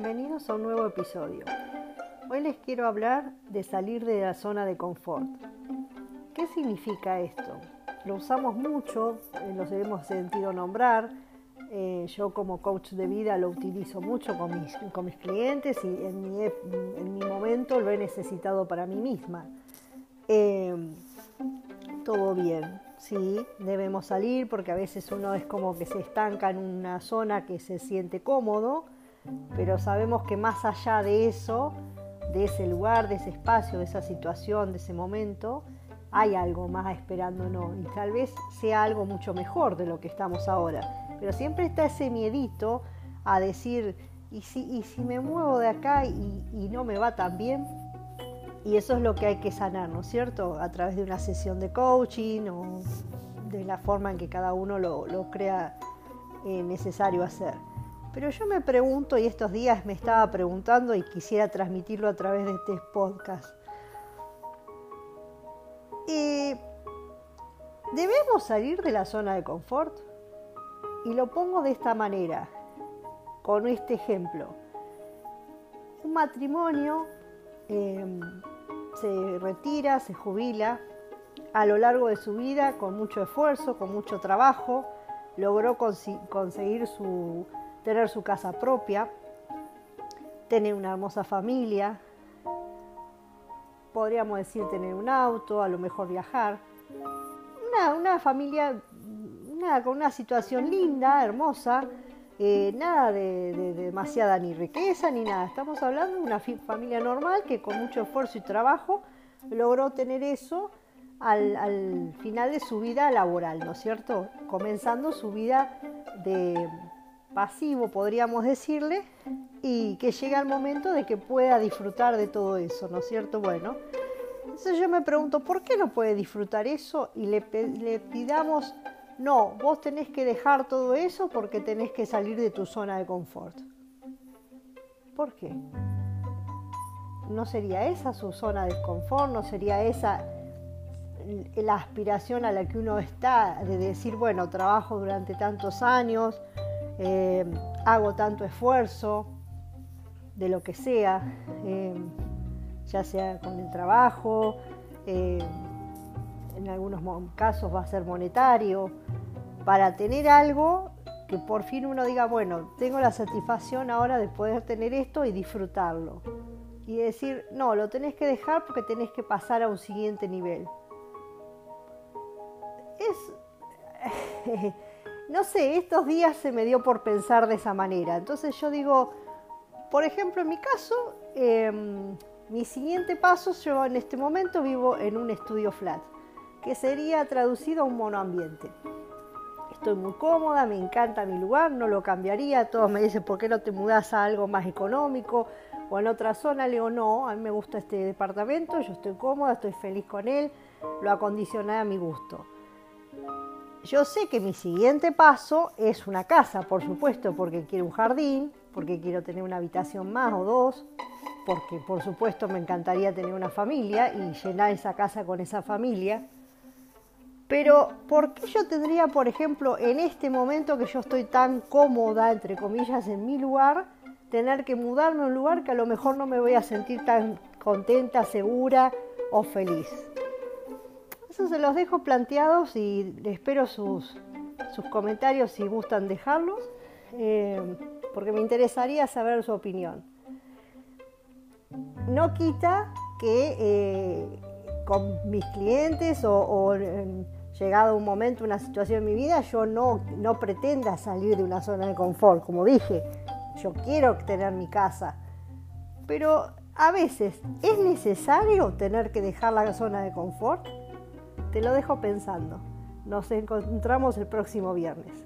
bienvenidos a un nuevo episodio. Hoy les quiero hablar de salir de la zona de confort. ¿Qué significa esto? Lo usamos mucho, eh, lo hemos sentido nombrar. Eh, yo como coach de vida lo utilizo mucho con mis, con mis clientes y en mi, en mi, momento lo he necesitado para mí misma. Eh, todo bien, sí, debemos salir porque a veces uno es como que se estanca en una zona que se siente cómodo, pero sabemos que más allá de eso, de ese lugar, de ese espacio, de esa situación, de ese momento, hay algo más esperándonos y tal vez sea algo mucho mejor de lo que estamos ahora. Pero siempre está ese miedito a decir, ¿y si, me muevo de acá y, y no me va tan bien? Y eso es lo que hay que sanar, ¿no es cierto? A través de una sesión de coaching o de la forma en que cada uno lo, crea eh, necesario hacer. Pero yo me pregunto, y estos días me estaba preguntando y quisiera transmitirlo a través de este podcast. ¿Debemos salir de la zona de confort? Y lo pongo de esta manera, con este ejemplo. Un matrimonio em, se retira, se jubila, a lo largo de su vida, con mucho esfuerzo, con mucho trabajo, logró conseguir su, tener su casa propia, tener una hermosa familia, podríamos decir tener un auto, a lo mejor viajar, una, familia con una situación linda, hermosa, eh, nada de, demasiada ni riqueza ni nada. Estamos hablando de una familia normal que con mucho esfuerzo y trabajo logró tener eso al, final de su vida laboral, ¿no es cierto? Comenzando su vida de pasivo, podríamos decirle, y que llega el momento de que pueda disfrutar de todo eso, ¿no es cierto? Bueno, entonces yo me pregunto, ¿por qué no puede disfrutar eso y le, le pidamos no, vos tenés que dejar todo eso porque tenés que salir de tu zona de confort. ¿Por qué? ¿No sería esa su zona de confort? ¿No sería esa la aspiración a la que uno está de decir, bueno, trabajo durante tantos años, eh, hago tanto esfuerzo, de lo que sea, eh, ya sea con el trabajo, eh, en algunos casos va a ser monetario, para tener algo que por fin uno diga, bueno, tengo la satisfacción ahora de poder tener esto y disfrutarlo. Y decir, no, lo tenés que dejar porque tenés que pasar a un siguiente nivel. Es, no sé, estos días se me dio por pensar de esa manera. Entonces yo digo, por ejemplo, en mi caso, em, mi siguiente paso, yo en este momento vivo en un estudio flat que sería traducido a un monoambiente. Estoy muy cómoda, me encanta mi lugar, no lo cambiaría. Todos me dicen, ¿por qué no te mudas a algo más económico o en otra zona? Le digo, no, a mí me gusta este departamento, yo estoy cómoda, estoy feliz con él, lo acondicioné a mi gusto. Yo sé que mi siguiente paso es una casa, por supuesto, porque quiero un jardín, porque quiero tener una habitación más o dos, porque por supuesto me encantaría tener una familia y llenar esa casa con esa familia. Pero, ¿por qué yo tendría, por ejemplo, en este momento que yo estoy tan cómoda, entre comillas, en mi lugar, tener que mudarme a un lugar que a lo mejor no me voy a sentir tan contenta, segura o feliz? Eso se los dejo planteados y espero sus, comentarios si gustan dejarlos, eh, porque me interesaría saber su opinión. No quita que eh, con mis clientes o, llegado un momento, una situación en mi vida, yo no, no pretenda salir de una zona de confort. Como dije, yo quiero tener mi casa. Pero a veces, ¿es necesario tener que dejar la zona de confort? Te lo dejo pensando. Nos encontramos el próximo viernes.